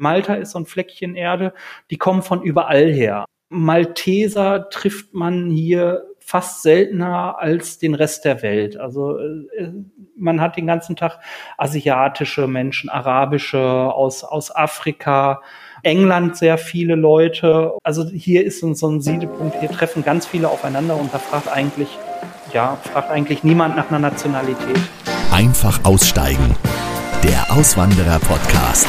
Malta ist so ein Fleckchen Erde, die kommen von überall her. Malteser trifft man hier fast seltener als den Rest der Welt. Also äh, man hat den ganzen Tag asiatische Menschen, arabische aus, aus Afrika, England sehr viele Leute. Also hier ist so ein Siedepunkt, hier treffen ganz viele aufeinander und da fragt eigentlich, ja, fragt eigentlich niemand nach einer Nationalität. Einfach aussteigen. Der Auswanderer-Podcast.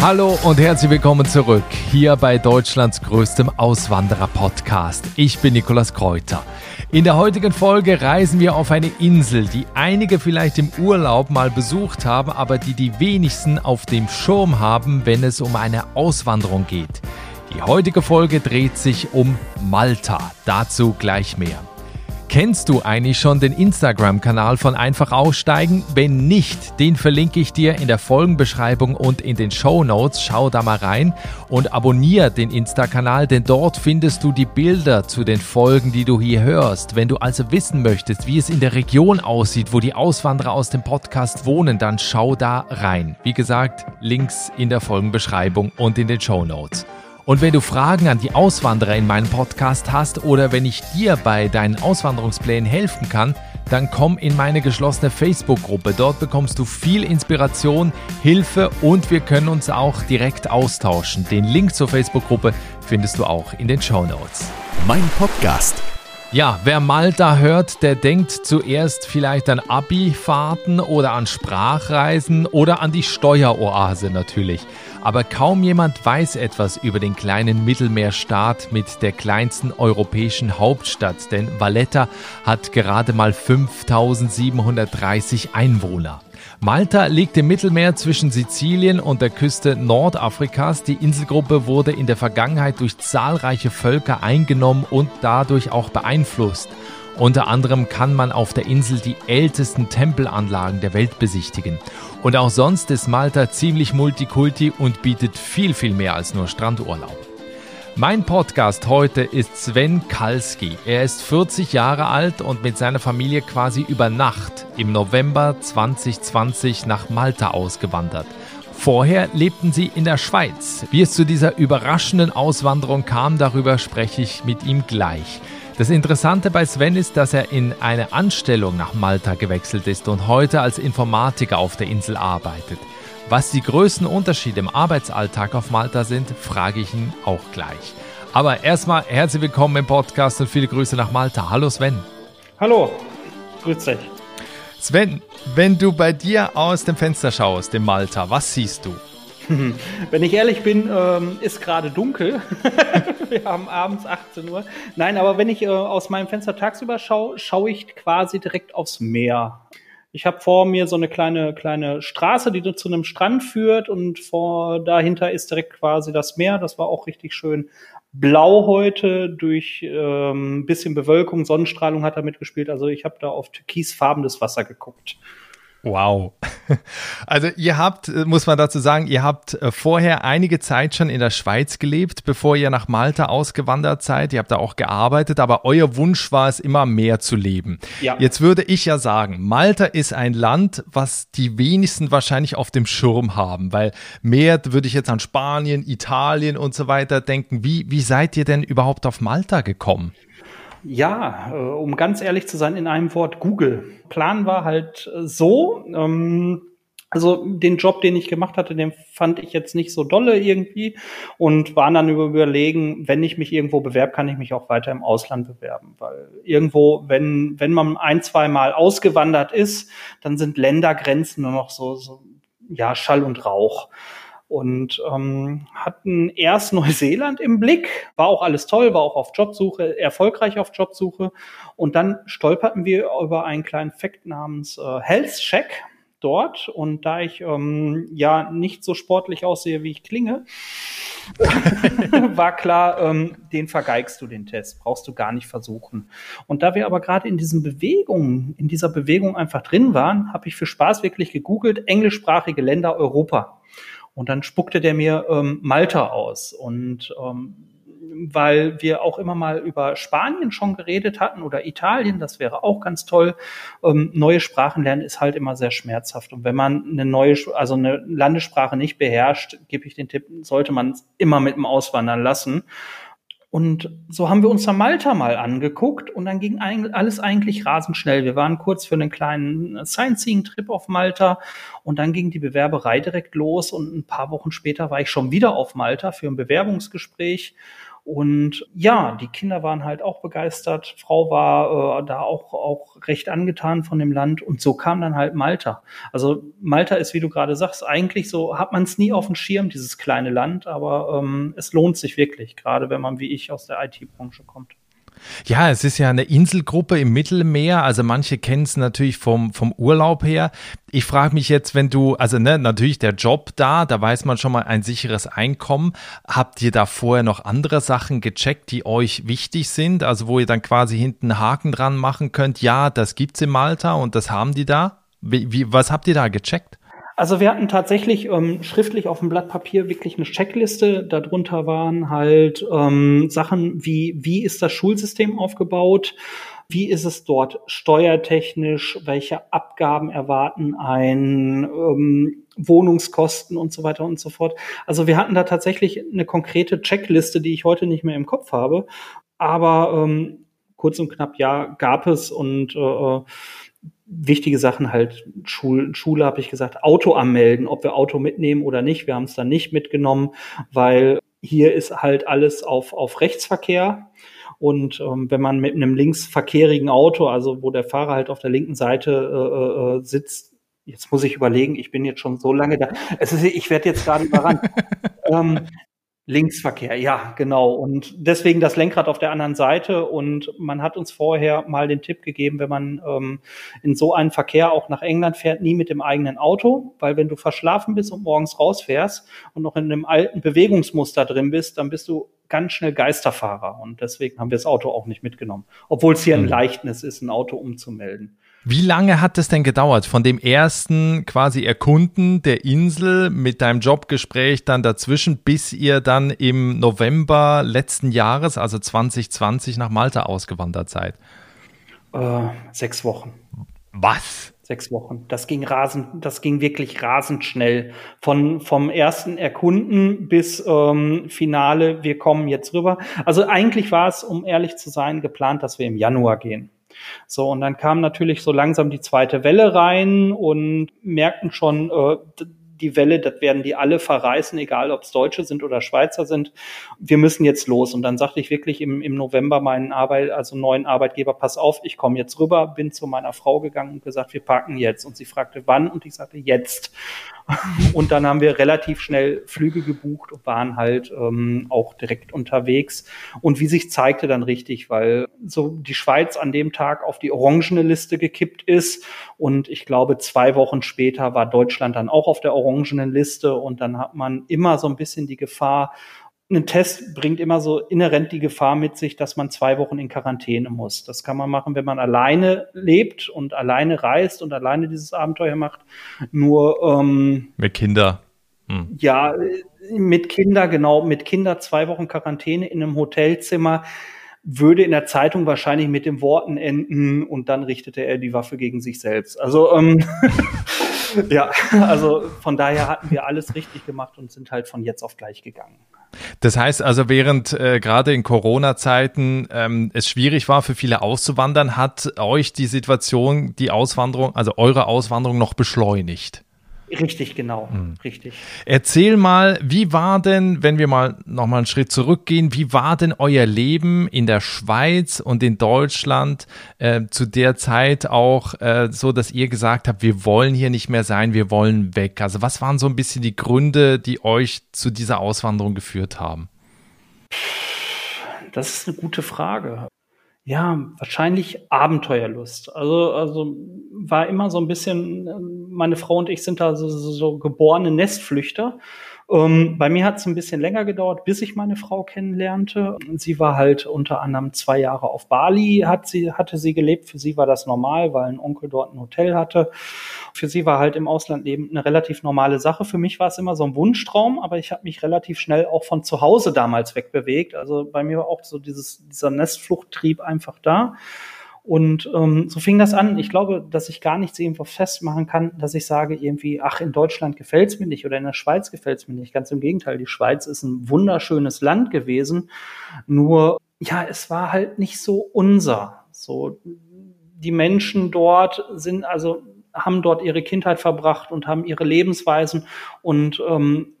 Hallo und herzlich willkommen zurück hier bei Deutschlands größtem Auswanderer-Podcast. Ich bin Nikolas Kräuter. In der heutigen Folge reisen wir auf eine Insel, die einige vielleicht im Urlaub mal besucht haben, aber die die wenigsten auf dem Schirm haben, wenn es um eine Auswanderung geht. Die heutige Folge dreht sich um Malta. Dazu gleich mehr. Kennst du eigentlich schon den Instagram-Kanal von Einfach Aussteigen? Wenn nicht, den verlinke ich dir in der Folgenbeschreibung und in den Show Notes. Schau da mal rein und abonniere den Insta-Kanal, denn dort findest du die Bilder zu den Folgen, die du hier hörst. Wenn du also wissen möchtest, wie es in der Region aussieht, wo die Auswanderer aus dem Podcast wohnen, dann schau da rein. Wie gesagt, Links in der Folgenbeschreibung und in den Show Notes. Und wenn du Fragen an die Auswanderer in meinem Podcast hast oder wenn ich dir bei deinen Auswanderungsplänen helfen kann, dann komm in meine geschlossene Facebook-Gruppe. Dort bekommst du viel Inspiration, Hilfe und wir können uns auch direkt austauschen. Den Link zur Facebook-Gruppe findest du auch in den Show Notes. Mein Podcast. Ja, wer Malta hört, der denkt zuerst vielleicht an Abi-Fahrten oder an Sprachreisen oder an die Steueroase natürlich aber kaum jemand weiß etwas über den kleinen Mittelmeerstaat mit der kleinsten europäischen Hauptstadt, denn Valletta hat gerade mal 5730 Einwohner. Malta liegt im Mittelmeer zwischen Sizilien und der Küste Nordafrikas. Die Inselgruppe wurde in der Vergangenheit durch zahlreiche Völker eingenommen und dadurch auch beeinflusst. Unter anderem kann man auf der Insel die ältesten Tempelanlagen der Welt besichtigen. Und auch sonst ist Malta ziemlich multikulti und bietet viel, viel mehr als nur Strandurlaub. Mein Podcast heute ist Sven Kalski. Er ist 40 Jahre alt und mit seiner Familie quasi über Nacht im November 2020 nach Malta ausgewandert. Vorher lebten sie in der Schweiz. Wie es zu dieser überraschenden Auswanderung kam, darüber spreche ich mit ihm gleich. Das Interessante bei Sven ist, dass er in eine Anstellung nach Malta gewechselt ist und heute als Informatiker auf der Insel arbeitet. Was die größten Unterschiede im Arbeitsalltag auf Malta sind, frage ich ihn auch gleich. Aber erstmal herzlich willkommen im Podcast und viele Grüße nach Malta. Hallo Sven. Hallo, grüß dich. Sven, wenn du bei dir aus dem Fenster schaust in Malta, was siehst du? Wenn ich ehrlich bin, ähm, ist gerade dunkel. Wir haben abends 18 Uhr. Nein, aber wenn ich äh, aus meinem Fenster tagsüber schaue, schaue ich quasi direkt aufs Meer. Ich habe vor mir so eine kleine kleine Straße, die zu einem Strand führt und vor dahinter ist direkt quasi das Meer. Das war auch richtig schön blau heute durch ähm, bisschen Bewölkung, Sonnenstrahlung hat da mitgespielt. Also ich habe da auf türkisfarbenes Wasser geguckt. Wow. Also ihr habt, äh, muss man dazu sagen, ihr habt äh, vorher einige Zeit schon in der Schweiz gelebt, bevor ihr nach Malta ausgewandert seid. Ihr habt da auch gearbeitet, aber euer Wunsch war es immer mehr zu leben. Ja. Jetzt würde ich ja sagen, Malta ist ein Land, was die wenigsten wahrscheinlich auf dem Schirm haben, weil mehr würde ich jetzt an Spanien, Italien und so weiter denken. Wie, wie seid ihr denn überhaupt auf Malta gekommen? Ja, äh, um ganz ehrlich zu sein, in einem Wort Google. Plan war halt äh, so, ähm, also den Job, den ich gemacht hatte, den fand ich jetzt nicht so dolle irgendwie und war dann überlegen, wenn ich mich irgendwo bewerbe, kann ich mich auch weiter im Ausland bewerben, weil irgendwo, wenn wenn man ein, zwei Mal ausgewandert ist, dann sind Ländergrenzen nur noch so, so ja Schall und Rauch und ähm, hatten erst Neuseeland im Blick, war auch alles toll, war auch auf Jobsuche, erfolgreich auf Jobsuche. Und dann stolperten wir über einen kleinen Fact namens äh, Health Check dort. Und da ich ähm, ja nicht so sportlich aussehe, wie ich klinge, war klar, ähm, den vergeigst du den Test, brauchst du gar nicht versuchen. Und da wir aber gerade in diesen Bewegungen, in dieser Bewegung einfach drin waren, habe ich für Spaß wirklich gegoogelt, englischsprachige Länder Europa. Und dann spuckte der mir ähm, Malta aus. Und ähm, weil wir auch immer mal über Spanien schon geredet hatten oder Italien, das wäre auch ganz toll. Ähm, neue Sprachen lernen ist halt immer sehr schmerzhaft. Und wenn man eine neue, also eine Landessprache nicht beherrscht, gebe ich den Tipp, sollte man es immer mit dem Auswandern lassen. Und so haben wir uns da Malta mal angeguckt und dann ging alles eigentlich rasend schnell. Wir waren kurz für einen kleinen Sightseeing-Trip auf Malta und dann ging die Bewerberei direkt los und ein paar Wochen später war ich schon wieder auf Malta für ein Bewerbungsgespräch und ja, die Kinder waren halt auch begeistert. Frau war äh, da auch, auch recht angetan von dem Land. Und so kam dann halt Malta. Also Malta ist, wie du gerade sagst, eigentlich so, hat man es nie auf dem Schirm, dieses kleine Land. Aber ähm, es lohnt sich wirklich, gerade wenn man wie ich aus der IT-Branche kommt. Ja, es ist ja eine Inselgruppe im Mittelmeer, also manche kennen es natürlich vom, vom Urlaub her. Ich frage mich jetzt, wenn du, also ne, natürlich der Job da, da weiß man schon mal ein sicheres Einkommen. Habt ihr da vorher noch andere Sachen gecheckt, die euch wichtig sind? Also wo ihr dann quasi hinten einen Haken dran machen könnt, ja, das gibt's in Malta und das haben die da? Wie, wie, was habt ihr da gecheckt? Also wir hatten tatsächlich ähm, schriftlich auf dem Blatt Papier wirklich eine Checkliste. Darunter waren halt ähm, Sachen wie, wie ist das Schulsystem aufgebaut? Wie ist es dort steuertechnisch? Welche Abgaben erwarten ein? Ähm, Wohnungskosten und so weiter und so fort. Also wir hatten da tatsächlich eine konkrete Checkliste, die ich heute nicht mehr im Kopf habe. Aber ähm, kurz und knapp ja gab es und äh, wichtige Sachen halt, Schul Schule habe ich gesagt, Auto anmelden, ob wir Auto mitnehmen oder nicht. Wir haben es dann nicht mitgenommen, weil hier ist halt alles auf, auf Rechtsverkehr. Und ähm, wenn man mit einem linksverkehrigen Auto, also wo der Fahrer halt auf der linken Seite äh, äh, sitzt, jetzt muss ich überlegen, ich bin jetzt schon so lange da. Es ist, ich werde jetzt gerade überrannt. ähm, Linksverkehr, ja, genau. Und deswegen das Lenkrad auf der anderen Seite. Und man hat uns vorher mal den Tipp gegeben, wenn man ähm, in so einen Verkehr auch nach England fährt, nie mit dem eigenen Auto, weil wenn du verschlafen bist und morgens rausfährst und noch in einem alten Bewegungsmuster drin bist, dann bist du ganz schnell Geisterfahrer. Und deswegen haben wir das Auto auch nicht mitgenommen. Obwohl es hier ein mhm. Leichtnis ist, ein Auto umzumelden. Wie lange hat es denn gedauert von dem ersten quasi Erkunden der Insel mit deinem Jobgespräch dann dazwischen, bis ihr dann im November letzten Jahres, also 2020, nach Malta ausgewandert seid? Äh, sechs Wochen. Was? Sechs Wochen. Das ging rasend, das ging wirklich rasend schnell. Von, vom ersten Erkunden bis ähm, Finale, wir kommen jetzt rüber. Also eigentlich war es, um ehrlich zu sein, geplant, dass wir im Januar gehen. So, und dann kam natürlich so langsam die zweite Welle rein und merkten schon, äh, die Welle, das werden die alle verreißen, egal ob es Deutsche sind oder Schweizer sind. Wir müssen jetzt los. Und dann sagte ich wirklich im, im November meinen Arbeit, also neuen Arbeitgeber, pass auf, ich komme jetzt rüber, bin zu meiner Frau gegangen und gesagt, wir packen jetzt. Und sie fragte, wann? Und ich sagte, jetzt. Und dann haben wir relativ schnell Flüge gebucht und waren halt ähm, auch direkt unterwegs. Und wie sich zeigte dann richtig, weil so die Schweiz an dem Tag auf die orangene Liste gekippt ist. Und ich glaube, zwei Wochen später war Deutschland dann auch auf der orangenen Liste. Und dann hat man immer so ein bisschen die Gefahr, ein Test bringt immer so inhärent die Gefahr mit sich, dass man zwei Wochen in Quarantäne muss. Das kann man machen, wenn man alleine lebt und alleine reist und alleine dieses Abenteuer macht. Nur ähm, mit Kinder. Hm. Ja, mit Kinder, genau, mit Kinder zwei Wochen Quarantäne in einem Hotelzimmer würde in der Zeitung wahrscheinlich mit den Worten enden und dann richtete er die Waffe gegen sich selbst. Also ähm, ja, also von daher hatten wir alles richtig gemacht und sind halt von jetzt auf gleich gegangen. Das heißt also, während äh, gerade in Corona-Zeiten ähm, es schwierig war für viele auszuwandern, hat euch die Situation, die Auswanderung, also eure Auswanderung noch beschleunigt? Richtig, genau, mhm. richtig. Erzähl mal, wie war denn, wenn wir mal nochmal einen Schritt zurückgehen, wie war denn euer Leben in der Schweiz und in Deutschland äh, zu der Zeit auch äh, so, dass ihr gesagt habt, wir wollen hier nicht mehr sein, wir wollen weg? Also was waren so ein bisschen die Gründe, die euch zu dieser Auswanderung geführt haben? Das ist eine gute Frage. Ja, wahrscheinlich Abenteuerlust. Also, also war immer so ein bisschen, meine Frau und ich sind da so, so, so geborene Nestflüchter. Ähm, bei mir hat es ein bisschen länger gedauert, bis ich meine Frau kennenlernte. Sie war halt unter anderem zwei Jahre auf Bali, hat sie, hatte sie gelebt. Für sie war das normal, weil ein Onkel dort ein Hotel hatte. Für sie war halt im Ausland leben eine relativ normale Sache. Für mich war es immer so ein Wunschtraum, aber ich habe mich relativ schnell auch von zu Hause damals wegbewegt. Also bei mir war auch so dieses, dieser Nestfluchttrieb einfach da. Und ähm, so fing das an. Ich glaube, dass ich gar nichts irgendwo festmachen kann, dass ich sage irgendwie, ach, in Deutschland gefällt's mir nicht oder in der Schweiz gefällt's mir nicht. Ganz im Gegenteil, die Schweiz ist ein wunderschönes Land gewesen. Nur, ja, es war halt nicht so unser. So, die Menschen dort sind also haben dort ihre Kindheit verbracht und haben ihre Lebensweisen und ähm,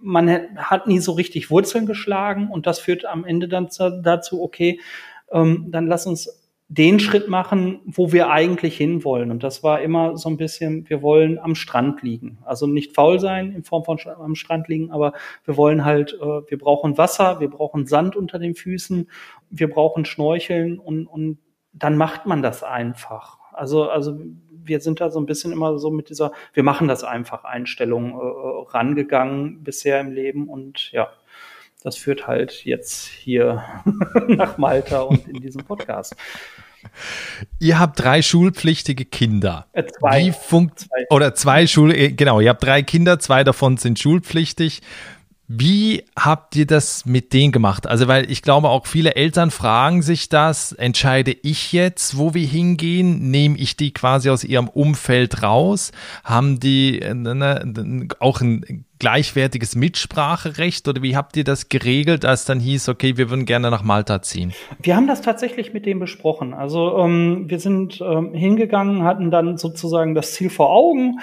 man hat nie so richtig Wurzeln geschlagen und das führt am Ende dann dazu, okay, ähm, dann lass uns den Schritt machen, wo wir eigentlich hinwollen. Und das war immer so ein bisschen, wir wollen am Strand liegen. Also nicht faul sein in Form von am Strand liegen, aber wir wollen halt, äh, wir brauchen Wasser, wir brauchen Sand unter den Füßen, wir brauchen Schnorcheln und, und dann macht man das einfach. Also, also wir sind da so ein bisschen immer so mit dieser, wir machen das einfach Einstellung äh, rangegangen bisher im Leben und ja, das führt halt jetzt hier nach Malta und in diesem Podcast. Ihr habt drei schulpflichtige Kinder. Äh, zwei. Wie funkt zwei. oder zwei Schul äh, genau, ihr habt drei Kinder, zwei davon sind schulpflichtig. Wie habt ihr das mit denen gemacht? Also, weil ich glaube, auch viele Eltern fragen sich das, entscheide ich jetzt, wo wir hingehen? Nehme ich die quasi aus ihrem Umfeld raus? Haben die äh, ne, auch ein gleichwertiges Mitspracherecht oder wie habt ihr das geregelt, als dann hieß, okay, wir würden gerne nach Malta ziehen? Wir haben das tatsächlich mit dem besprochen. Also ähm, wir sind ähm, hingegangen, hatten dann sozusagen das Ziel vor Augen,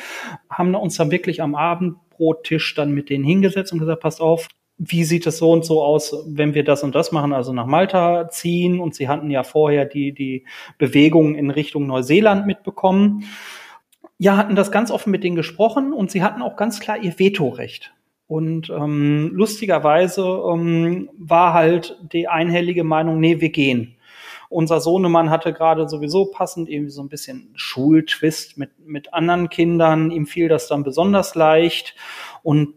haben uns dann wirklich am Abend Brottisch dann mit denen hingesetzt und gesagt, passt auf, wie sieht es so und so aus, wenn wir das und das machen, also nach Malta ziehen. Und sie hatten ja vorher die, die Bewegungen in Richtung Neuseeland mitbekommen. Ja, hatten das ganz offen mit denen gesprochen und sie hatten auch ganz klar ihr Vetorecht. Und ähm, lustigerweise ähm, war halt die einhellige Meinung, nee, wir gehen. Unser Sohnemann hatte gerade sowieso passend irgendwie so ein bisschen Schultwist mit, mit anderen Kindern. Ihm fiel das dann besonders leicht. Und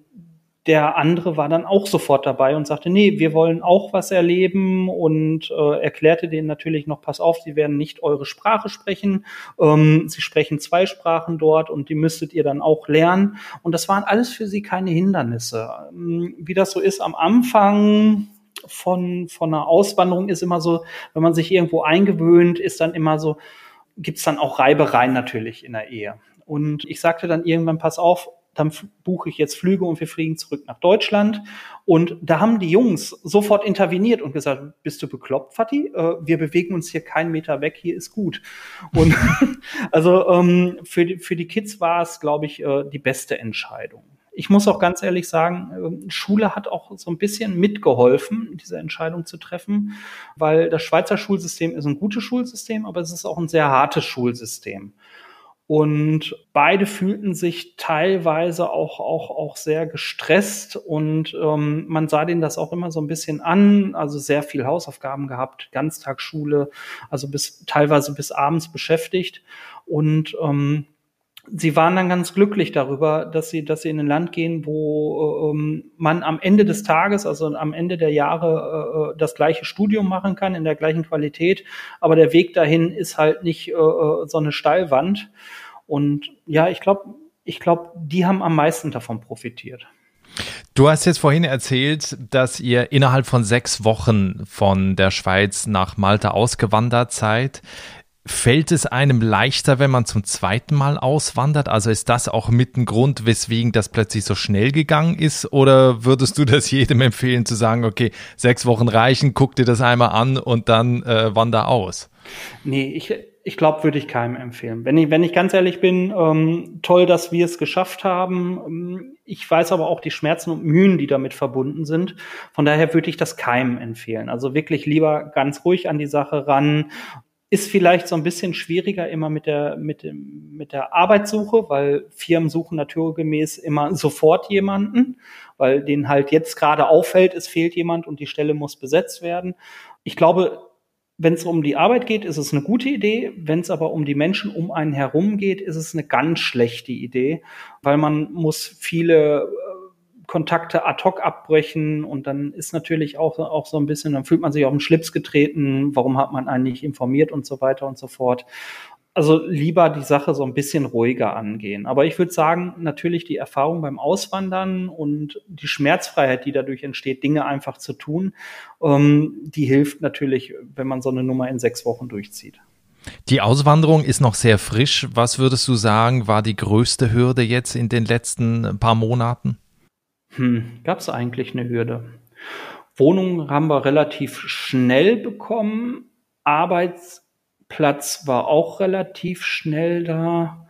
der andere war dann auch sofort dabei und sagte, nee, wir wollen auch was erleben und äh, erklärte denen natürlich noch, pass auf, sie werden nicht eure Sprache sprechen, ähm, sie sprechen zwei Sprachen dort und die müsstet ihr dann auch lernen. Und das waren alles für sie keine Hindernisse. Ähm, wie das so ist am Anfang, von, von einer Auswanderung ist immer so, wenn man sich irgendwo eingewöhnt, ist dann immer so, gibt's dann auch Reibereien natürlich in der Ehe. Und ich sagte dann irgendwann, pass auf, dann buche ich jetzt Flüge und wir fliegen zurück nach Deutschland. Und da haben die Jungs sofort interveniert und gesagt, bist du bekloppt, Fatih? Äh, wir bewegen uns hier keinen Meter weg, hier ist gut. Und also ähm, für, die, für die Kids war es, glaube ich, äh, die beste Entscheidung ich muss auch ganz ehrlich sagen, ähm, Schule hat auch so ein bisschen mitgeholfen, diese Entscheidung zu treffen, weil das Schweizer Schulsystem ist ein gutes Schulsystem, aber es ist auch ein sehr hartes Schulsystem. Und beide fühlten sich teilweise auch, auch, auch sehr gestresst und ähm, man sah denen das auch immer so ein bisschen an, also sehr viel Hausaufgaben gehabt, Ganztagsschule, also bis teilweise bis abends beschäftigt. Und ähm, sie waren dann ganz glücklich darüber, dass sie, dass sie in ein Land gehen, wo ähm, man am Ende des Tages, also am Ende der Jahre, äh, das gleiche Studium machen kann in der gleichen Qualität, aber der Weg dahin ist halt nicht äh, äh so eine Steilwand. Und ja, ich glaube, ich glaube, die haben am meisten davon profitiert. Du hast jetzt vorhin erzählt, dass ihr innerhalb von sechs Wochen von der Schweiz nach Malta ausgewandert seid. Fällt es einem leichter, wenn man zum zweiten Mal auswandert? Also ist das auch mit ein Grund, weswegen das plötzlich so schnell gegangen ist? Oder würdest du das jedem empfehlen zu sagen, okay, sechs Wochen reichen, guck dir das einmal an und dann äh, wander aus? Nee, ich, ich glaube, würde ich keinem empfehlen. Wenn ich, wenn ich ganz ehrlich bin, ähm, toll, dass wir es geschafft haben. Ähm, ich weiß aber auch die Schmerzen und Mühen, die damit verbunden sind. Von daher würde ich das keinem empfehlen. Also wirklich lieber ganz ruhig an die Sache ran ist vielleicht so ein bisschen schwieriger immer mit der, mit dem, mit der Arbeitssuche, weil Firmen suchen naturgemäß immer sofort jemanden, weil denen halt jetzt gerade auffällt, es fehlt jemand und die Stelle muss besetzt werden. Ich glaube, wenn es um die Arbeit geht, ist es eine gute Idee. Wenn es aber um die Menschen um einen herum geht, ist es eine ganz schlechte Idee, weil man muss viele Kontakte ad hoc abbrechen und dann ist natürlich auch, auch so ein bisschen, dann fühlt man sich auf den Schlips getreten, warum hat man eigentlich informiert und so weiter und so fort. Also lieber die Sache so ein bisschen ruhiger angehen. Aber ich würde sagen, natürlich die Erfahrung beim Auswandern und die Schmerzfreiheit, die dadurch entsteht, Dinge einfach zu tun, ähm, die hilft natürlich, wenn man so eine Nummer in sechs Wochen durchzieht. Die Auswanderung ist noch sehr frisch. Was würdest du sagen, war die größte Hürde jetzt in den letzten paar Monaten? Hm, Gab es eigentlich eine Hürde? Wohnungen haben wir relativ schnell bekommen. Arbeitsplatz war auch relativ schnell da.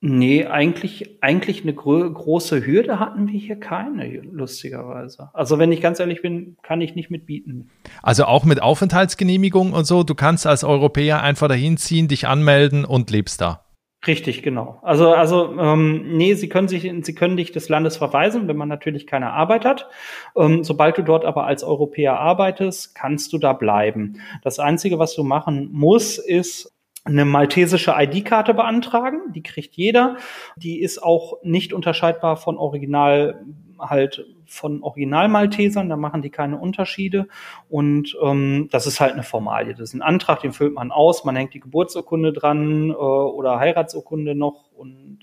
Nee, eigentlich, eigentlich eine gro große Hürde hatten wir hier keine, lustigerweise. Also wenn ich ganz ehrlich bin, kann ich nicht mitbieten. Also auch mit Aufenthaltsgenehmigung und so, du kannst als Europäer einfach dahin ziehen, dich anmelden und lebst da. Richtig, genau. Also, also ähm, nee, sie können sich, sie können dich des Landes verweisen, wenn man natürlich keine Arbeit hat. Ähm, sobald du dort aber als Europäer arbeitest, kannst du da bleiben. Das Einzige, was du machen musst, ist eine maltesische ID-Karte beantragen. Die kriegt jeder. Die ist auch nicht unterscheidbar von Original halt von Original-Maltesern, da machen die keine Unterschiede. Und ähm, das ist halt eine Formalie. Das ist ein Antrag, den füllt man aus, man hängt die Geburtsurkunde dran äh, oder Heiratsurkunde noch und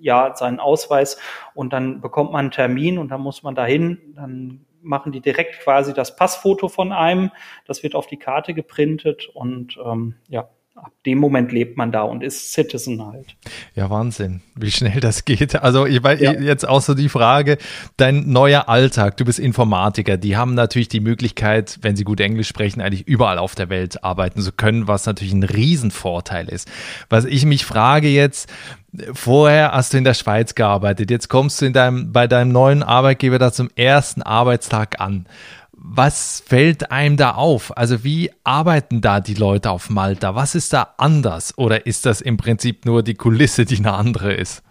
ja, seinen Ausweis. Und dann bekommt man einen Termin und dann muss man dahin, dann machen die direkt quasi das Passfoto von einem, das wird auf die Karte geprintet und ähm, ja, ab dem Moment lebt man da und ist Citizen halt. Ja, Wahnsinn, wie schnell das geht. Also ich weiß ja. jetzt auch so die Frage, dein neuer Alltag, du bist Informatiker, die haben natürlich die Möglichkeit, wenn sie gut Englisch sprechen, eigentlich überall auf der Welt arbeiten zu können, was natürlich ein Riesenvorteil ist. Was ich mich frage jetzt, Vorher hast du in der Schweiz gearbeitet, jetzt kommst du in deinem, bei deinem neuen Arbeitgeber da zum ersten Arbeitstag an was fällt einem da auf? Also wie arbeiten da die Leute auf Malta? Was ist da anders? Oder ist das im Prinzip nur die Kulisse, die eine andere ist?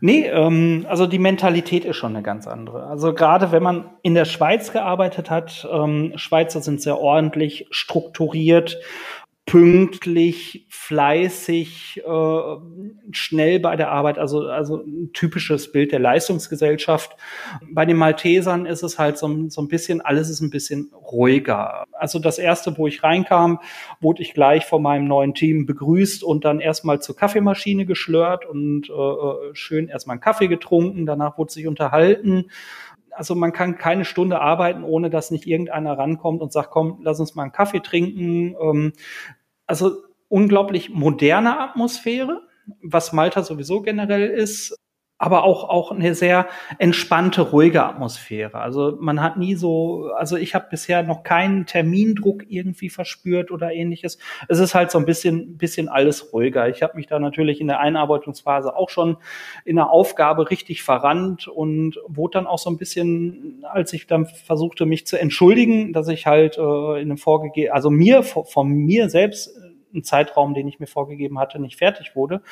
Nee, ähm, also die Mentalität ist schon eine ganz andere. Also gerade wenn man in der Schweiz gearbeitet hat, ähm, Schweizer sind sehr ordentlich strukturiert pünktlich, fleißig, äh, schnell bei der Arbeit, also, also ein typisches Bild der Leistungsgesellschaft. Bei den Maltesern ist es halt so, so ein bisschen, alles ist ein bisschen ruhiger. Also das erste, wo ich reinkam, wurde ich gleich von meinem neuen Team begrüßt und dann erstmal zur Kaffeemaschine geschlört und äh, äh schön erstmal einen Kaffee getrunken, danach wurde sich unterhalten also man kann keine Stunde arbeiten, ohne dass nicht irgendeiner rankommt und sagt, komm, lass uns mal einen Kaffee trinken. Ähm, also unglaublich moderne Atmosphäre, was Malta sowieso generell ist aber auch auch eine sehr entspannte, ruhige Atmosphäre. Also man hat nie so, also ich habe bisher noch keinen Termindruck irgendwie verspürt oder ähnliches. Es ist halt so ein bisschen bisschen alles ruhiger. Ich habe mich da natürlich in der Einarbeitungsphase auch schon in der Aufgabe richtig verrannt und wurde dann auch so ein bisschen, als ich dann versuchte mich zu entschuldigen, dass ich halt äh, in einem vorgegeben, also mir von mir selbst einen Zeitraum, den ich mir vorgegeben hatte, nicht fertig wurde,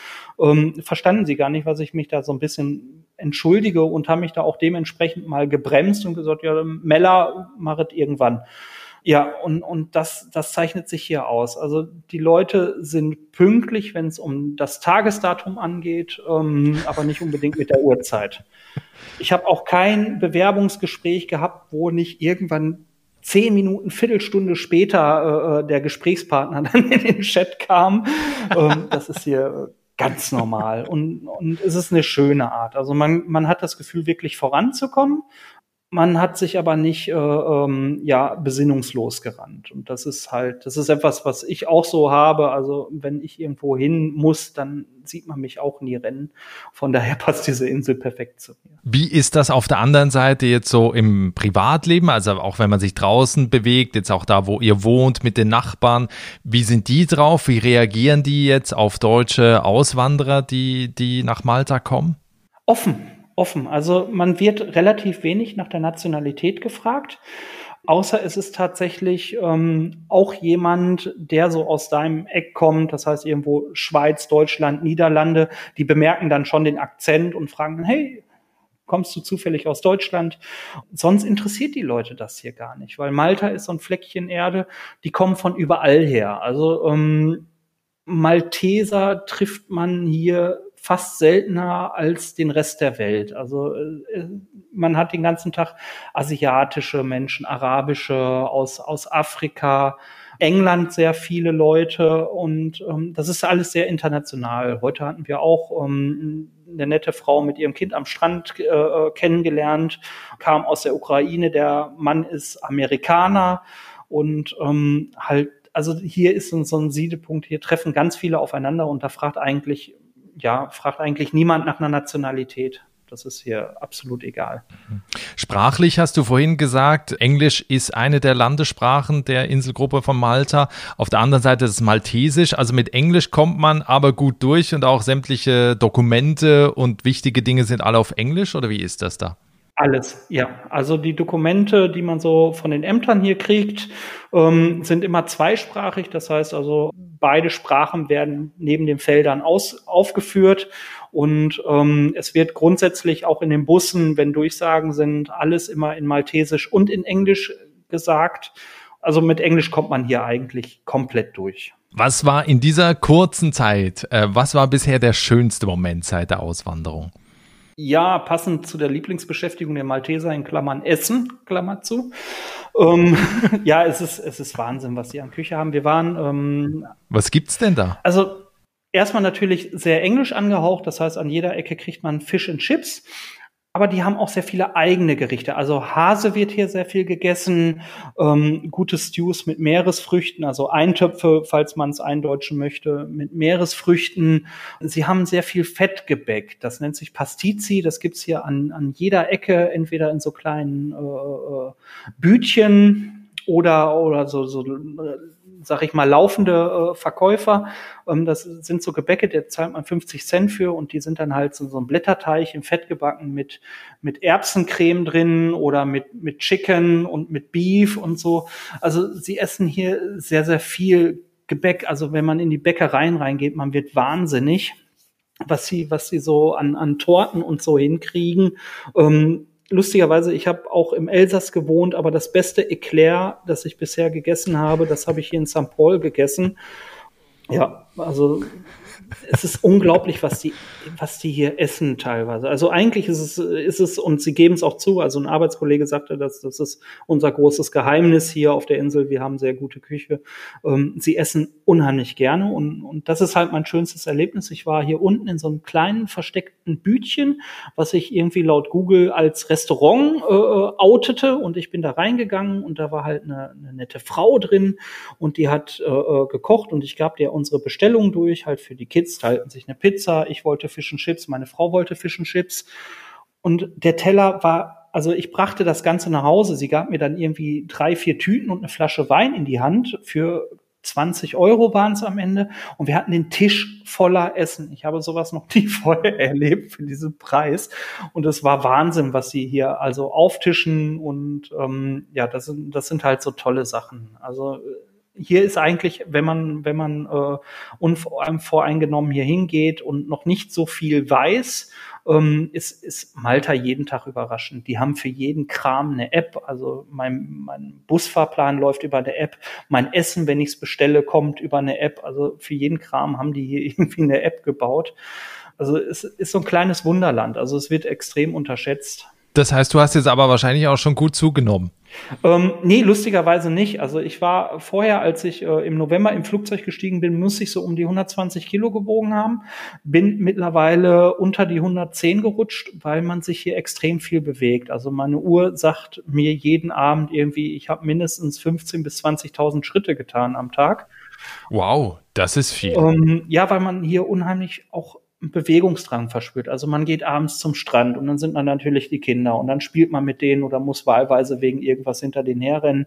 ähm, verstanden sie gar nicht, was ich mich da so ein bisschen entschuldige und haben mich da auch dementsprechend mal gebremst und gesagt, ja, Mella, machet irgendwann. Ja, und, und das, das zeichnet sich hier aus. Also die Leute sind pünktlich, wenn es um das Tagesdatum angeht, ähm, aber nicht unbedingt mit der Uhrzeit. Ich habe auch kein Bewerbungsgespräch gehabt, wo nicht irgendwann zehn Minuten, Viertelstunde später äh, äh der Gesprächspartner dann in den Chat kam. ähm, das ist hier ganz normal und, und es ist eine schöne Art. Also man, man hat das Gefühl, wirklich voranzukommen man hat sich aber nicht äh, ähm, ja besinnungslos gerannt. Und das ist halt das ist etwas was ich auch so habe. Also wenn ich irgendwo hin muss dann sieht man mich auch nie rennen. Von daher passt diese Insel perfekt zu mir. Wie ist das auf der anderen Seite jetzt so im Privatleben? Also auch wenn man sich draußen bewegt jetzt auch da wo ihr wohnt mit den Nachbarn wie sind die drauf? Wie reagieren die jetzt auf deutsche Auswanderer die die nach Malta kommen? Offen offen. Also man wird relativ wenig nach der Nationalität gefragt. Außer es ist tatsächlich ähm, auch jemand, der so aus deinem Eck kommt, das heißt irgendwo Schweiz, Deutschland, Niederlande, die bemerken dann schon den Akzent und fragen, hey, kommst du zufällig aus Deutschland? Sonst interessiert die Leute das hier gar nicht, weil Malta ist so ein Fleckchen Erde, die kommen von überall her. Also ähm, Malteser trifft man hier fast seltener als den Rest der Welt. Also äh, man hat den ganzen Tag asiatische Menschen, arabische aus, aus Afrika, England sehr viele Leute und ähm, das ist alles sehr international. Heute hatten wir auch ähm, eine nette Frau mit ihrem Kind am Strand äh, äh kennengelernt, kam aus der Ukraine, der Mann ist Amerikaner und ähm, halt, also hier ist so ein Siedepunkt, hier treffen ganz viele aufeinander und da fragt eigentlich, ja, fragt eigentlich niemand nach einer Nationalität. Das ist hier absolut egal. Sprachlich hast du vorhin gesagt, Englisch ist eine der Landessprachen der Inselgruppe von Malta. Auf der anderen Seite ist es Maltesisch. Also mit Englisch kommt man aber gut durch und auch sämtliche Dokumente und wichtige Dinge sind alle auf Englisch oder wie ist das da? Alles, ja. Also die Dokumente, die man so von den Ämtern hier kriegt, ähm, sind immer zweisprachig. Das heißt also, beide Sprachen werden neben den Feldern aus, aufgeführt. Und ähm, es wird grundsätzlich auch in den Bussen, wenn Durchsagen sind, alles immer in Maltesisch und in Englisch gesagt. Also mit Englisch kommt man hier eigentlich komplett durch. Was war in dieser kurzen Zeit, äh, was war bisher der schönste Moment seit der Auswanderung? Ja, passend zu der Lieblingsbeschäftigung der Malteser in Klammern Essen, Klammer zu. Ähm, ja, es ist, es ist Wahnsinn, was sie an Küche haben. Wir waren. Ähm, was gibt's denn da? Also erstmal natürlich sehr englisch angehaucht. Das heißt, an jeder Ecke kriegt man Fish and Chips aber die haben auch sehr viele eigene Gerichte. Also Hase wird hier sehr viel gegessen, ähm, gute Stews mit Meeresfrüchten, also Eintöpfe, falls man es eindeutschen möchte, mit Meeresfrüchten. Sie haben sehr viel Fettgebäck. Das nennt sich Pastizi. Das gibt's hier an, an jeder Ecke, entweder in so kleinen äh, äh Bütchen oder, oder so, so sag ich mal, laufende äh, Verkäufer. Ähm, das sind so Gebäcke, der zahlt man 50 Cent für und die sind dann halt so, so ein Blätterteig im Fett gebacken mit, mit Erbsencreme drin oder mit, mit Chicken und mit Beef und so. Also sie essen hier sehr, sehr viel Gebäck. Also wenn man in die Bäckereien reingeht, man wird wahnsinnig was sie, was sie so an, an Torten und so hinkriegen. Ähm, lustigerweise, ich habe auch im Elsass gewohnt, aber das beste Eclair, das ich bisher gegessen habe, das habe ich hier in St. Paul gegessen. Ja, also es ist unglaublich, was die, was die hier essen teilweise. Also eigentlich ist es, ist es, und sie geben es auch zu, also ein Arbeitskollege sagte, dass das ist unser großes Geheimnis hier auf der Insel. Wir haben sehr gute Küche. Ähm, sie essen unheimlich gerne und, und das ist halt mein schönstes Erlebnis. Ich war hier unten in so einem kleinen versteckten Bütchen, was ich irgendwie laut Google als Restaurant äh, outete und ich bin da reingegangen und da war halt eine, eine nette Frau drin und die hat äh, äh gekocht und ich gab dir unsere Bestellung durch, halt für die Kinder Kids teilten sich eine Pizza, ich wollte Fish and Chips, meine Frau wollte Fish and Chips. Und der Teller war, also ich brachte das Ganze nach Hause. Sie gab mir dann irgendwie drei, vier Tüten und eine Flasche Wein in die Hand. Für 20 Euro waren es am Ende. Und wir hatten den Tisch voller Essen. Ich habe sowas noch nie vorher erlebt für diesen Preis. Und es war Wahnsinn, was sie hier also auftischen. Und ähm, ja, das sind, das sind halt so tolle Sachen. Also hier ist eigentlich, wenn man, wenn man äh, unvoreingenommen hier hingeht und noch nicht so viel weiß, ähm, ist, ist Malta jeden Tag überraschend. Die haben für jeden Kram eine App. Also mein, mein Busfahrplan läuft über eine App. Mein Essen, wenn ich es bestelle, kommt über eine App. Also für jeden Kram haben die hier irgendwie eine App gebaut. Also es ist so ein kleines Wunderland. Also es wird extrem unterschätzt. Das heißt, du hast jetzt aber wahrscheinlich auch schon gut zugenommen. Ähm, nee, lustigerweise nicht. Also ich war vorher, als ich äh, im November im Flugzeug gestiegen bin, muss ich so um die 120 Kilo gewogen haben. Bin mittlerweile unter die 110 gerutscht, weil man sich hier extrem viel bewegt. Also meine Uhr sagt mir jeden Abend irgendwie, ich habe mindestens 15.000 bis 20.000 Schritte getan am Tag. Wow, das ist viel. Ähm, ja, weil man hier unheimlich auch Bewegungsdrang verspürt. Also man geht abends zum Strand und dann sind dann natürlich die Kinder und dann spielt man mit denen oder muss wahlweise wegen irgendwas hinter denen herrennen.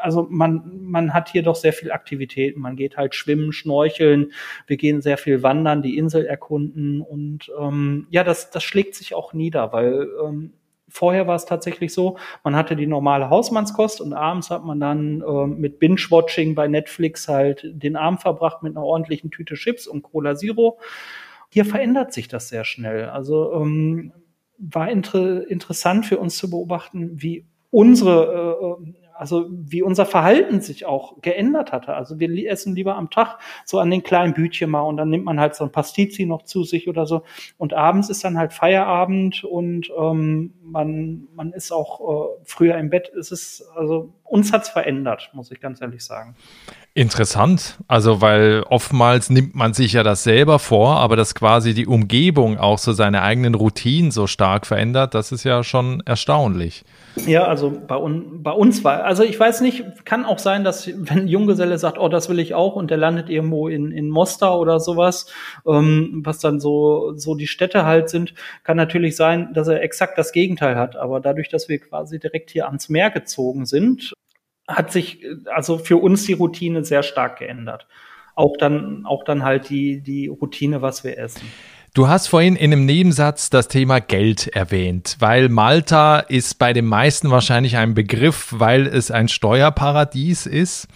Also man, man hat hier doch sehr viel Aktivitäten. Man geht halt schwimmen, schnorcheln, wir gehen sehr viel wandern, die Insel erkunden und ähm, ja, das, das schlägt sich auch nieder, weil ähm, Vorher war es tatsächlich so, man hatte die normale Hausmannskost und abends hat man dann äh, mit Binge-Watching bei Netflix halt den Abend verbracht mit einer ordentlichen Tüte Chips und Cola Zero. Hier verändert sich das sehr schnell. Also ähm, war inter interessant für uns zu beobachten, wie unsere äh, also wie unser Verhalten sich auch geändert hatte. Also wir essen lieber am Tag so an den kleinen Bütchen mal und dann nimmt man halt so ein Pastizi noch zu sich oder so. Und abends ist dann halt Feierabend und ähm, man, man ist auch äh, früher im Bett. Es ist, also uns hat's verändert, muss ich ganz ehrlich sagen. Interessant, also weil oftmals nimmt man sich ja das selber vor, aber dass quasi die Umgebung auch so seine eigenen Routinen so stark verändert, das ist ja schon erstaunlich. Ja, also bei, un, bei uns war, also ich weiß nicht, kann auch sein, dass wenn ein Junggeselle sagt, oh, das will ich auch und der landet irgendwo in, in Mostar oder sowas, ähm, was dann so, so die Städte halt sind, kann natürlich sein, dass er exakt das Gegenteil hat. Aber dadurch, dass wir quasi direkt hier ans Meer gezogen sind, hat sich also für uns die Routine sehr stark geändert. Auch dann, auch dann halt die, die Routine, was wir essen. Du hast vorhin in einem Nebensatz das Thema Geld erwähnt, weil Malta ist bei den meisten wahrscheinlich ein Begriff, weil es ein Steuerparadies ist.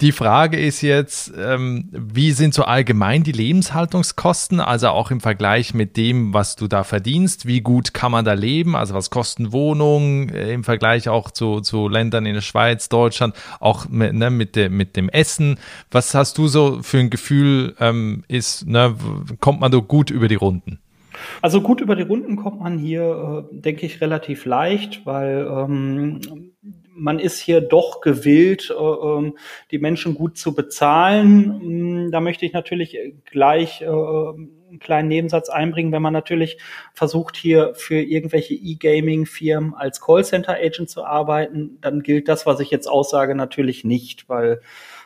Die Frage ist jetzt, ähm, wie sind so allgemein die Lebenshaltungskosten, also auch im Vergleich mit dem, was du da verdienst, wie gut kann man da leben, also was kosten Wohnungen äh, im Vergleich auch zu, zu Ländern in der Schweiz, Deutschland, auch mit, ne, mit, de, mit dem Essen. Was hast du so für ein Gefühl, ähm, ist, ne, kommt man so gut über die Runden? Also gut über die Runden kommt man hier, äh, denke ich, relativ leicht, weil ähm, man ist hier doch gewillt, äh, ähm, die Menschen gut zu bezahlen. Mm, da möchte ich natürlich gleich äh, einen kleinen Nebensatz einbringen, wenn man natürlich versucht, hier für irgendwelche E-Gaming-Firmen als Callcenter-Agent zu arbeiten, dann gilt das, was ich jetzt aussage, natürlich nicht, weil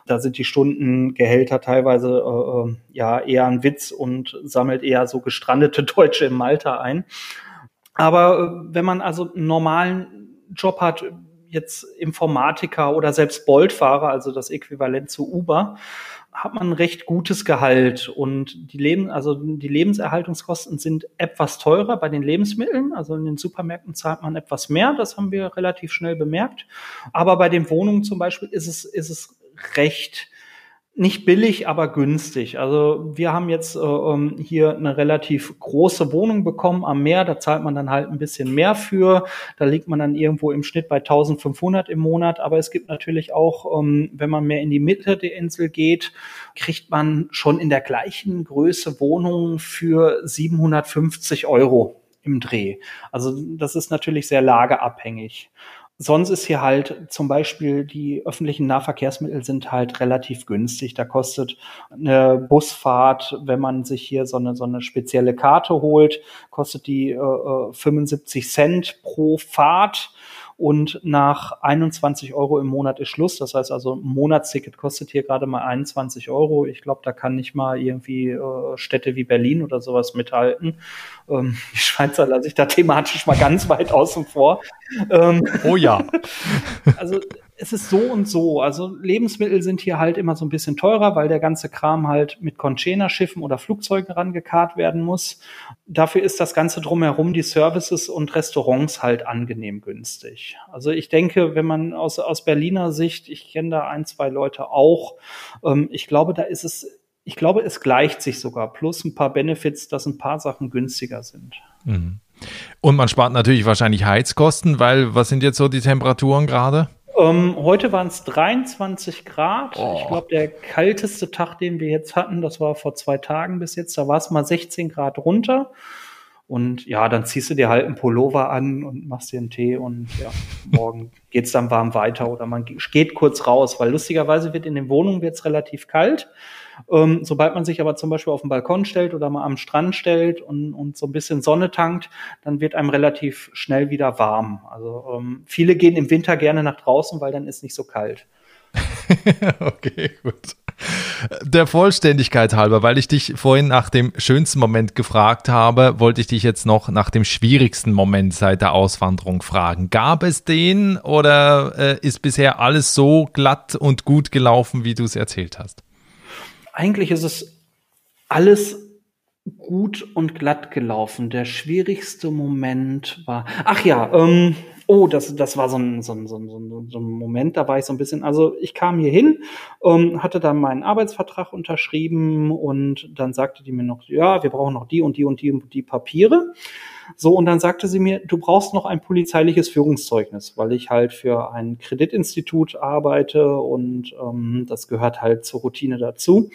da sind die Stundengehälter teilweise äh, äh ja eher ein Witz und sammelt eher so gestrandete Deutsche im Malta ein. Aber äh, wenn man also einen normalen Job hat, jetzt Informatiker oder selbst Bolt-Fahrer, also das Äquivalent zu Uber, hat man ein recht gutes Gehalt und die Leben, also die Lebenserhaltungskosten sind etwas teurer bei den Lebensmitteln. Also in den Supermärkten zahlt man etwas mehr. Das haben wir relativ schnell bemerkt. Aber bei den Wohnungen zum Beispiel ist es, ist es recht nicht billig, aber günstig. Also wir haben jetzt äh, ähm, hier eine relativ große Wohnung bekommen am Meer. Da zahlt man dann halt ein bisschen mehr für. Da liegt man dann irgendwo im Schnitt bei 1500 im Monat. Aber es gibt natürlich auch, ähm, wenn man mehr in die Mitte der Insel geht, kriegt man schon in der gleichen Größe Wohnungen für 750 Euro im Dreh. Also das ist natürlich sehr lageabhängig. Sonst ist hier halt zum Beispiel die öffentlichen Nahverkehrsmittel sind halt relativ günstig. Da kostet eine Busfahrt, wenn man sich hier so eine, so eine spezielle Karte holt, kostet die äh, 75 äh, Cent pro Fahrt und nach 21 Euro im Monat ist Schluss. Das heißt also, ein Monatsticket kostet hier gerade mal 21 Euro. Ich glaube, da kann nicht mal irgendwie äh, Städte wie Berlin oder sowas mithalten. Ähm, die Schweizer lasse ich da thematisch mal ganz weit außen vor. Ähm, oh ja. also es ist so und so. Also Lebensmittel sind hier halt immer so ein bisschen teurer, weil der ganze Kram halt mit Containerschiffen oder Flugzeugen rangekarrt werden muss. Dafür ist das Ganze drumherum, die Services und Restaurants halt angenehm günstig. Also ich denke, wenn man aus, aus Berliner Sicht, ich kenne da ein, zwei Leute auch, ähm, ich glaube, da ist es, ich glaube, es gleicht sich sogar, plus ein paar Benefits, dass ein paar Sachen günstiger sind. Mhm. Und man spart natürlich wahrscheinlich Heizkosten, weil was sind jetzt so die Temperaturen gerade? Ähm, heute waren es 23 Grad. Oh. Ich glaube, der kalteste Tag, den wir jetzt hatten, das war vor zwei Tagen bis jetzt, da war es mal 16 Grad runter. Und ja, dann ziehst du dir halt einen Pullover an und machst dir einen Tee und ja, morgen geht's dann warm weiter oder man geht kurz raus, weil lustigerweise wird in den Wohnungen wird's relativ kalt. Ähm, sobald man sich aber zum Beispiel auf den Balkon stellt oder mal am Strand stellt und, und so ein bisschen Sonne tankt, dann wird einem relativ schnell wieder warm. Also ähm, viele gehen im Winter gerne nach draußen, weil dann ist nicht so kalt. okay, gut. Der Vollständigkeit halber, weil ich dich vorhin nach dem schönsten Moment gefragt habe, wollte ich dich jetzt noch nach dem schwierigsten Moment seit der Auswanderung fragen. Gab es den oder äh, ist bisher alles so glatt und gut gelaufen, wie du es erzählt hast? Eigentlich ist es alles gut und glatt gelaufen. Der schwierigste Moment war, ach ja, ähm, oh, das, das war so ein, so, ein, so, ein, so ein Moment, da war ich so ein bisschen, also ich kam hier hin, ähm, hatte dann meinen Arbeitsvertrag unterschrieben und dann sagte die mir noch, ja, wir brauchen noch die und die und die und die Papiere. So, und dann sagte sie mir, du brauchst noch ein polizeiliches Führungszeugnis, weil ich halt für ein Kreditinstitut arbeite und ähm, das gehört halt zur Routine dazu.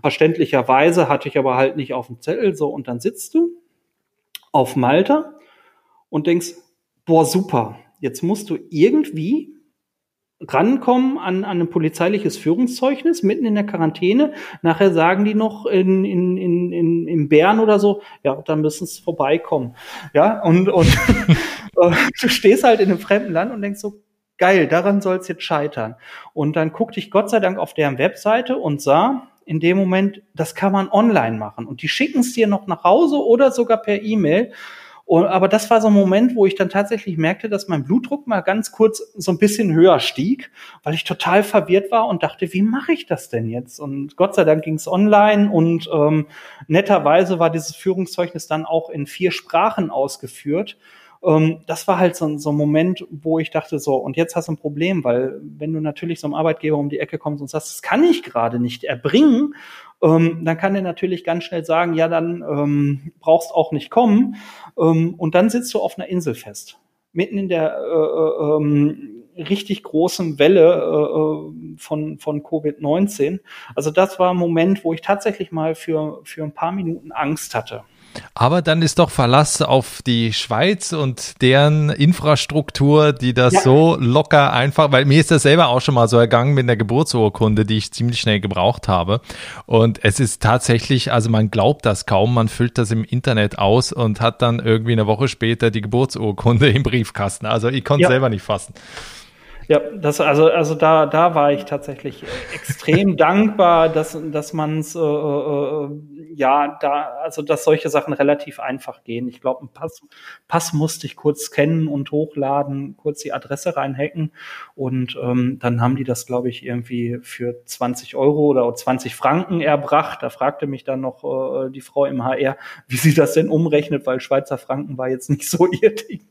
Verständlicherweise hatte ich aber halt nicht auf dem Zettel. So, und dann sitzt du auf Malta und denkst, boah, super, jetzt musst du irgendwie rankommen an, an ein polizeiliches Führungszeugnis mitten in der Quarantäne. Nachher sagen die noch in, in, in, in, in Bern oder so, ja, dann müssen sie vorbeikommen. Ja, und, und äh, du stehst halt in einem fremden Land und denkst so, geil, daran soll es jetzt scheitern. Und dann guckte ich Gott sei Dank auf deren Webseite und sah in dem Moment, das kann man online machen. Und die schicken es dir noch nach Hause oder sogar per E-Mail. Und, aber das war so ein Moment, wo ich dann tatsächlich merkte, dass mein Blutdruck mal ganz kurz so ein bisschen höher stieg, weil ich total verwirrt war und dachte, wie mache ich das denn jetzt? Und Gott sei Dank ging es online und ähm, netterweise war dieses Führungszeugnis dann auch in vier Sprachen ausgeführt ähm, das war halt so, so, ein Moment, wo ich dachte, so, und jetzt hast du ein Problem, weil wenn du natürlich so einem Arbeitgeber um die Ecke kommst und sagst, das kann ich gerade nicht erbringen, ähm, dann kann er natürlich ganz schnell sagen, ja, dann ähm, brauchst auch nicht kommen. Ähm, und dann sitzt du auf einer Insel fest. Mitten in der äh, äh, ähm, richtig großen Welle äh, äh von, von Covid-19. Also das war ein Moment, wo ich tatsächlich mal für, für ein paar Minuten Angst hatte. Aber dann ist doch Verlass auf die Schweiz und deren Infrastruktur, die das ja. so locker einfach, weil mir ist das selber auch schon mal so ergangen mit einer Geburtsurkunde, die ich ziemlich schnell gebraucht habe. Und es ist tatsächlich, also man glaubt das kaum, man füllt das im Internet aus und hat dann irgendwie eine Woche später die Geburtsurkunde im Briefkasten. Also ich konnte ja. selber nicht fassen. Ja, das also also da da war ich tatsächlich extrem dankbar, dass dass man es äh, äh, ja da also dass solche Sachen relativ einfach gehen. Ich glaube, ein Pass Pass musste ich kurz scannen und hochladen, kurz die Adresse reinhacken und ähm, dann haben die das glaube ich irgendwie für 20 Euro oder 20 Franken erbracht. Da fragte mich dann noch äh, die Frau im HR, wie sie das denn umrechnet, weil Schweizer Franken war jetzt nicht so ihr Ding.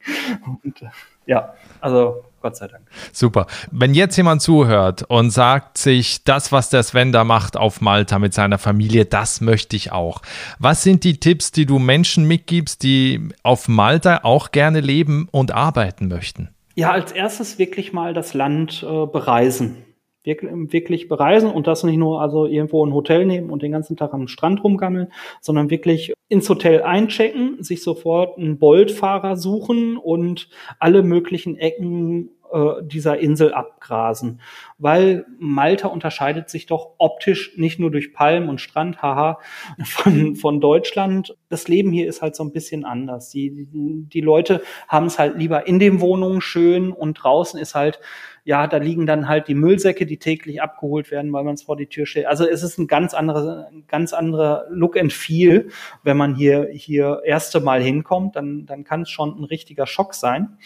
Und äh, ja, also Gott sei Dank. Super. Wenn jetzt jemand zuhört und sagt sich, das, was der Sven da macht auf Malta mit seiner Familie, das möchte ich auch. Was sind die Tipps, die du Menschen mitgibst, die auf Malta auch gerne leben und arbeiten möchten? Ja, als erstes wirklich mal das Land äh, bereisen wirklich bereisen und das nicht nur also irgendwo ein Hotel nehmen und den ganzen Tag am Strand rumgammeln, sondern wirklich ins Hotel einchecken, sich sofort einen Boltfahrer suchen und alle möglichen Ecken äh, dieser Insel abgrasen. Weil Malta unterscheidet sich doch optisch nicht nur durch Palmen und Strand, haha, von, von Deutschland. Das Leben hier ist halt so ein bisschen anders. Die, die Leute haben es halt lieber in den Wohnungen schön und draußen ist halt ja, da liegen dann halt die Müllsäcke, die täglich abgeholt werden, weil man es vor die Tür stellt. Also es ist ein ganz anderer, ganz anderer Look and Feel, wenn man hier, hier erste Mal hinkommt, dann, dann kann es schon ein richtiger Schock sein.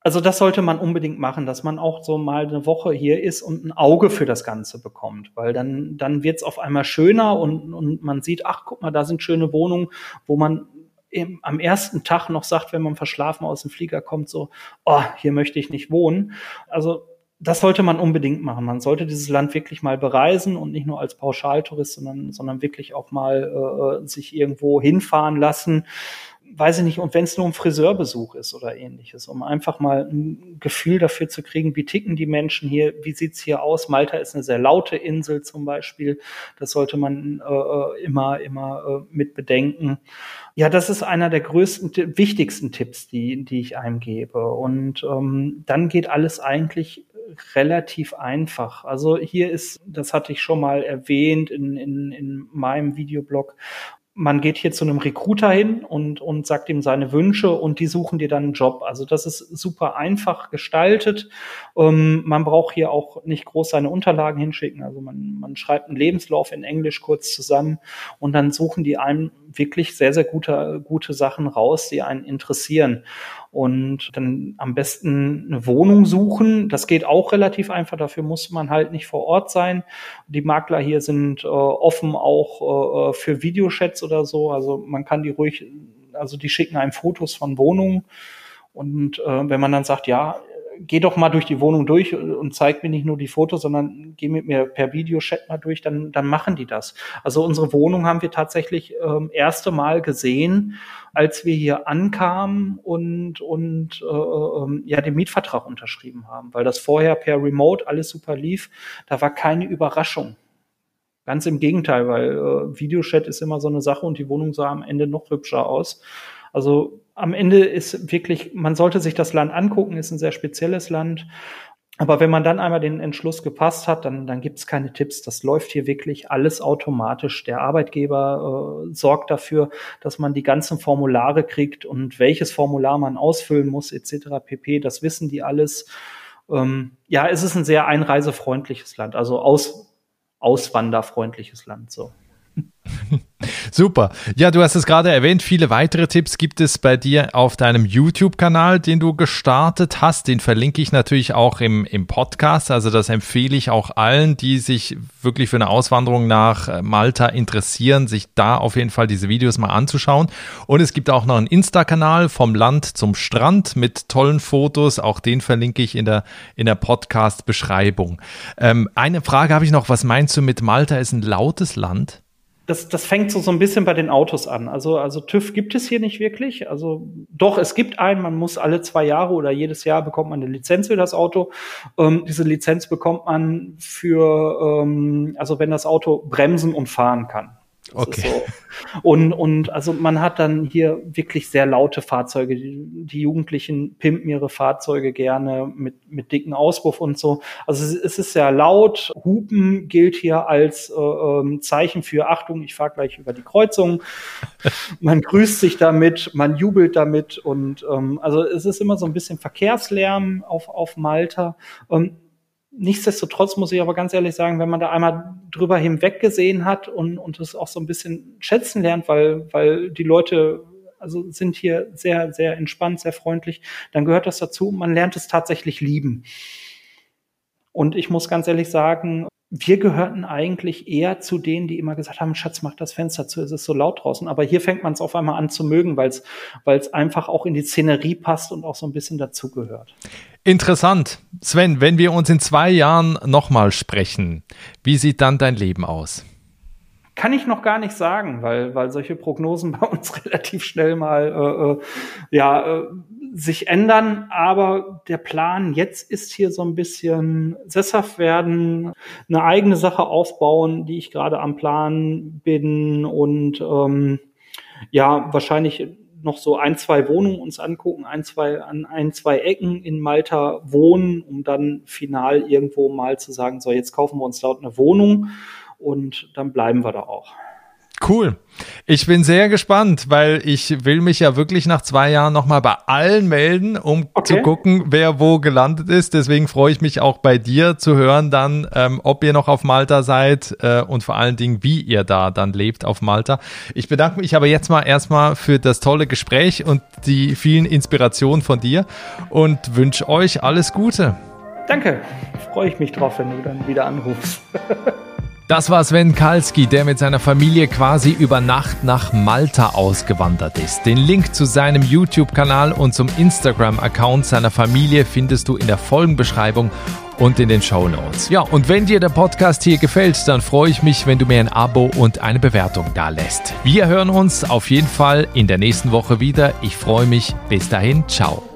Also das sollte man unbedingt machen, dass man auch so mal eine Woche hier ist und ein Auge für das Ganze bekommt, weil dann, dann wird es auf einmal schöner und, und man sieht, ach, guck mal, da sind schöne Wohnungen, wo man im, am ersten Tag noch sagt, wenn man verschlafen aus dem Flieger kommt, so, oh, hier möchte ich nicht wohnen. Also das sollte man unbedingt machen. Man sollte dieses Land wirklich mal bereisen und nicht nur als Pauschaltourist, sondern, sondern wirklich auch mal äh, sich irgendwo hinfahren lassen weiß ich nicht, und wenn es nur ein Friseurbesuch ist oder ähnliches, um einfach mal ein Gefühl dafür zu kriegen, wie ticken die Menschen hier, wie sieht's hier aus? Malta ist eine sehr laute Insel zum Beispiel. Das sollte man äh, immer, immer äh, mit bedenken. Ja, das ist einer der größten, wichtigsten Tipps, die, die ich einem gebe. Und ähm, dann geht alles eigentlich relativ einfach. Also hier ist, das hatte ich schon mal erwähnt in, in, in meinem Videoblog, man geht hier zu einem Recruiter hin und, und sagt ihm seine Wünsche und die suchen dir dann einen Job. Also das ist super einfach gestaltet. Ähm, man braucht hier auch nicht groß seine Unterlagen hinschicken. Also man, man schreibt einen Lebenslauf in Englisch kurz zusammen und dann suchen die einem wirklich sehr, sehr gute, gute Sachen raus, die einen interessieren und dann am besten eine Wohnung suchen. Das geht auch relativ einfach. Dafür muss man halt nicht vor Ort sein. Die Makler hier sind äh, offen auch äh, für Videochats oder so. Also man kann die ruhig, also die schicken einem Fotos von Wohnungen. Und äh, wenn man dann sagt, ja, geh doch mal durch die Wohnung durch und zeig mir nicht nur die Fotos, sondern geh mit mir per Videochat mal durch, dann, dann machen die das. Also unsere Wohnung haben wir tatsächlich ähm, erste Mal gesehen, als wir hier ankamen und, und äh, ähm, ja den Mietvertrag unterschrieben haben, weil das vorher per Remote alles super lief. Da war keine Überraschung. Ganz im Gegenteil, weil äh, Videochat ist immer so eine Sache und die Wohnung sah am Ende noch hübscher aus. Also am Ende ist wirklich, man sollte sich das Land angucken, ist ein sehr spezielles Land. Aber wenn man dann einmal den Entschluss gepasst hat, dann, dann gibt es keine Tipps. Das läuft hier wirklich alles automatisch. Der Arbeitgeber äh, sorgt dafür, dass man die ganzen Formulare kriegt und welches Formular man ausfüllen muss, etc. pp. Das wissen die alles. Ähm, ja, es ist ein sehr einreisefreundliches Land, also aus, auswanderfreundliches Land. So. Super. Ja, du hast es gerade erwähnt, viele weitere Tipps gibt es bei dir auf deinem YouTube-Kanal, den du gestartet hast. Den verlinke ich natürlich auch im, im Podcast. Also das empfehle ich auch allen, die sich wirklich für eine Auswanderung nach äh, Malta interessieren, sich da auf jeden Fall diese Videos mal anzuschauen. Und es gibt auch noch einen Insta-Kanal vom Land zum Strand mit tollen Fotos. Auch den verlinke ich in der, in der Podcast-Beschreibung. Ähm, eine Frage habe ich noch. Was meinst du mit Malta ist ein lautes Land? Das, das fängt so, so ein bisschen bei den Autos an. Also, also TÜV gibt es hier nicht wirklich. Also doch, es gibt einen, man muss alle zwei Jahre oder jedes Jahr bekommt man eine Lizenz für das Auto. Ähm, diese Lizenz bekommt man für, ähm, also wenn das Auto bremsen und fahren kann. Okay. So. Und, und also man hat dann hier wirklich sehr laute Fahrzeuge. Die, die, Jugendlichen pimpen ihre Fahrzeuge gerne mit, mit dicken Auspuff und so. Also es, es ist sehr laut. Hupen gilt hier als äh, ähm, Zeichen für Achtung, ich fahre gleich über die Kreuzung. man grüßt sich damit, man jubelt damit und ähm, also es ist immer so ein bisschen Verkehrslärm auf, auf Malta. Ähm, Nichtsdestotrotz muss ich aber ganz ehrlich sagen, wenn man da einmal drüber hinweg gesehen hat und, und es auch so ein bisschen schätzen lernt, weil, weil die Leute also sind hier sehr, sehr entspannt, sehr freundlich, dann gehört das dazu. Man lernt es tatsächlich lieben. Und ich muss ganz ehrlich sagen, wir gehörten eigentlich eher zu denen, die immer gesagt haben, Schatz, mach das Fenster zu, es ist so laut draußen. Aber hier fängt man es auf einmal an zu mögen, weil es einfach auch in die Szenerie passt und auch so ein bisschen dazugehört. Interessant. Sven, wenn wir uns in zwei Jahren nochmal sprechen, wie sieht dann dein Leben aus? Kann ich noch gar nicht sagen, weil, weil solche Prognosen bei uns relativ schnell mal äh, äh, ja, äh, sich ändern. Aber der Plan jetzt ist hier so ein bisschen sesshaft werden, eine eigene Sache aufbauen, die ich gerade am Plan bin und ähm, ja, wahrscheinlich noch so ein, zwei Wohnungen uns angucken, ein, zwei, an ein, zwei Ecken in Malta wohnen, um dann final irgendwo mal zu sagen, so jetzt kaufen wir uns dort eine Wohnung und dann bleiben wir da auch. Cool. Ich bin sehr gespannt, weil ich will mich ja wirklich nach zwei Jahren nochmal bei allen melden, um okay. zu gucken, wer wo gelandet ist. Deswegen freue ich mich auch bei dir zu hören dann, ähm, ob ihr noch auf Malta seid äh, und vor allen Dingen, wie ihr da dann lebt auf Malta. Ich bedanke mich aber jetzt mal erstmal für das tolle Gespräch und die vielen Inspirationen von dir und wünsche euch alles Gute. Danke. Freue ich mich drauf, wenn du dann wieder anrufst. Das war Sven Kalski, der mit seiner Familie quasi über Nacht nach Malta ausgewandert ist. Den Link zu seinem YouTube-Kanal und zum Instagram-Account seiner Familie findest du in der Folgenbeschreibung und in den Show Notes. Ja, und wenn dir der Podcast hier gefällt, dann freue ich mich, wenn du mir ein Abo und eine Bewertung da lässt. Wir hören uns auf jeden Fall in der nächsten Woche wieder. Ich freue mich. Bis dahin, ciao.